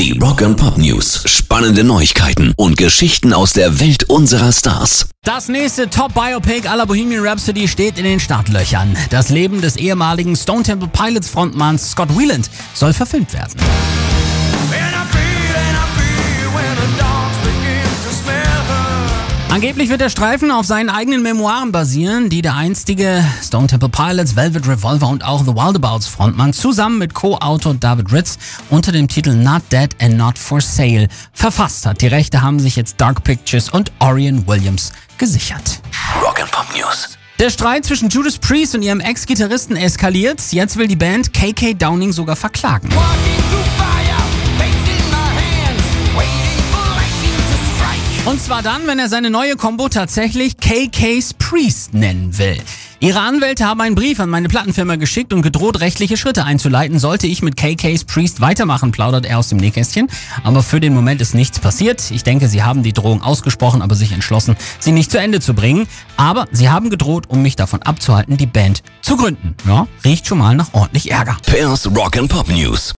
Die Rock and Pop News. Spannende Neuigkeiten und Geschichten aus der Welt unserer Stars. Das nächste Top-Biopic aller Bohemian Rhapsody steht in den Startlöchern. Das Leben des ehemaligen Stone Temple Pilots Frontmanns Scott Weiland soll verfilmt werden. Angeblich wird der Streifen auf seinen eigenen Memoiren basieren, die der einstige Stone Temple Pilots, Velvet Revolver und auch The Wildabouts Frontmann zusammen mit Co-Autor David Ritz unter dem Titel Not Dead and Not For Sale verfasst hat. Die Rechte haben sich jetzt Dark Pictures und Orion Williams gesichert. Rock and Pop News. Der Streit zwischen Judas Priest und ihrem Ex-Gitarristen eskaliert. Jetzt will die Band KK Downing sogar verklagen. Und zwar dann, wenn er seine neue Combo tatsächlich KK's Priest nennen will. Ihre Anwälte haben einen Brief an meine Plattenfirma geschickt und gedroht, rechtliche Schritte einzuleiten, sollte ich mit KK's Priest weitermachen, plaudert er aus dem Nähkästchen. Aber für den Moment ist nichts passiert. Ich denke, sie haben die Drohung ausgesprochen, aber sich entschlossen, sie nicht zu Ende zu bringen. Aber sie haben gedroht, um mich davon abzuhalten, die Band zu gründen. Ja, riecht schon mal nach ordentlich Ärger. Pairs Rock and Pop News.